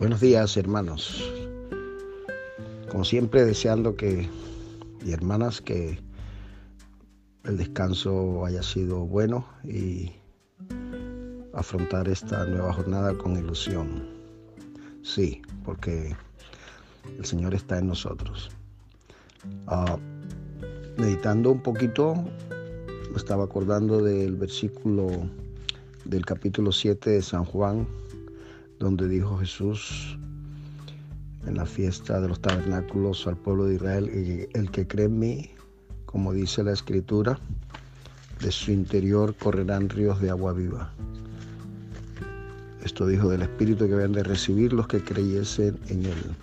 Buenos días, hermanos. Como siempre, deseando que, y hermanas, que el descanso haya sido bueno y afrontar esta nueva jornada con ilusión. Sí, porque el Señor está en nosotros. Ah, meditando un poquito, me estaba acordando del versículo del capítulo 7 de San Juan, donde dijo Jesús en la fiesta de los tabernáculos al pueblo de Israel, el que cree en mí, como dice la escritura, de su interior correrán ríos de agua viva. Esto dijo del Espíritu que habían de recibir los que creyesen en Él.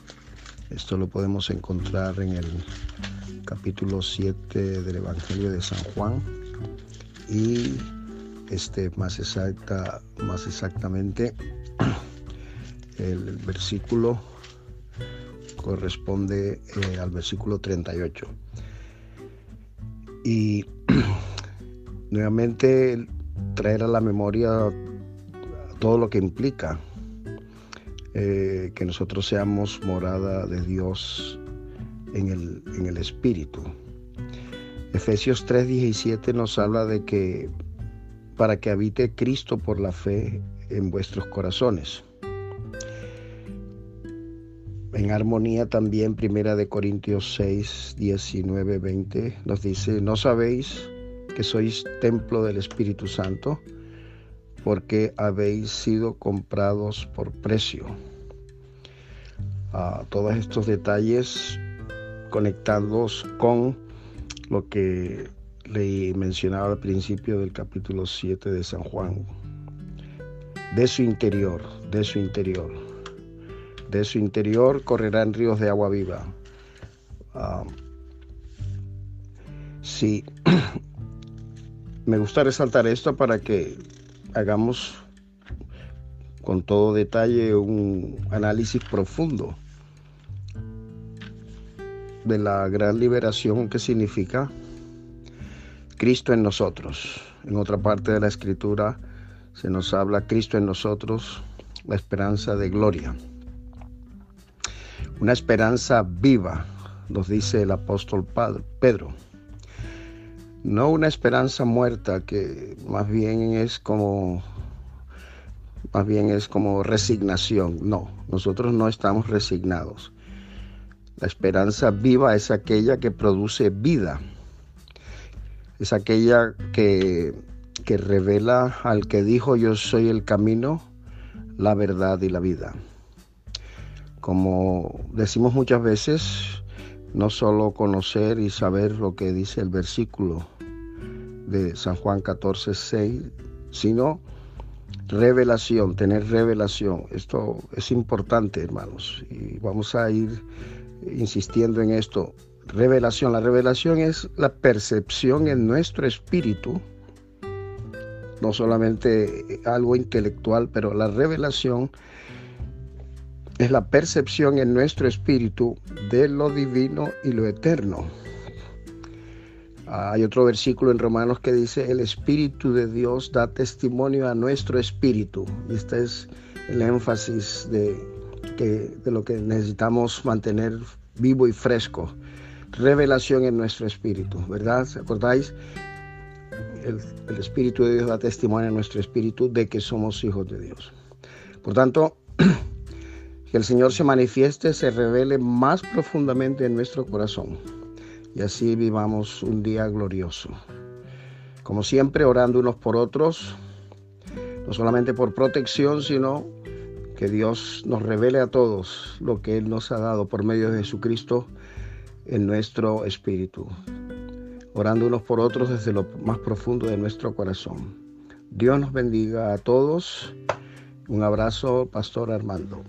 Esto lo podemos encontrar en el capítulo 7 del Evangelio de San Juan y este más exacta más exactamente el versículo corresponde eh, al versículo 38 y nuevamente traer a la memoria todo lo que implica eh, que nosotros seamos morada de Dios en el, en el Espíritu. Efesios 3:17 nos habla de que para que habite Cristo por la fe en vuestros corazones. En armonía también Primera de Corintios 6, 19, 20 nos dice, ¿no sabéis que sois templo del Espíritu Santo? porque habéis sido comprados por precio. a todos estos detalles conectados con lo que le mencionaba al principio del capítulo 7 de San Juan. De su interior, de su interior, de su interior correrán ríos de agua viva. Ah, sí, me gusta resaltar esto para que hagamos con todo detalle un análisis profundo de la gran liberación que significa Cristo en nosotros. En otra parte de la escritura se nos habla Cristo en nosotros, la esperanza de gloria. Una esperanza viva, nos dice el apóstol Pedro no una esperanza muerta que más bien es como más bien es como resignación. No, nosotros no estamos resignados. La esperanza viva es aquella que produce vida. Es aquella que, que revela al que dijo yo soy el camino, la verdad y la vida. Como decimos muchas veces, no solo conocer y saber lo que dice el versículo, de San Juan 14, 6, sino revelación, tener revelación. Esto es importante, hermanos, y vamos a ir insistiendo en esto. Revelación, la revelación es la percepción en nuestro espíritu, no solamente algo intelectual, pero la revelación es la percepción en nuestro espíritu de lo divino y lo eterno. Hay otro versículo en Romanos que dice, el Espíritu de Dios da testimonio a nuestro espíritu. Y este es el énfasis de, de lo que necesitamos mantener vivo y fresco. Revelación en nuestro espíritu, ¿verdad? ¿Se acordáis? El, el Espíritu de Dios da testimonio a nuestro espíritu de que somos hijos de Dios. Por tanto, que el Señor se manifieste, se revele más profundamente en nuestro corazón y así vivamos un día glorioso. Como siempre, orando unos por otros, no solamente por protección, sino que Dios nos revele a todos lo que Él nos ha dado por medio de Jesucristo en nuestro espíritu, orando unos por otros desde lo más profundo de nuestro corazón. Dios nos bendiga a todos. Un abrazo, Pastor Armando.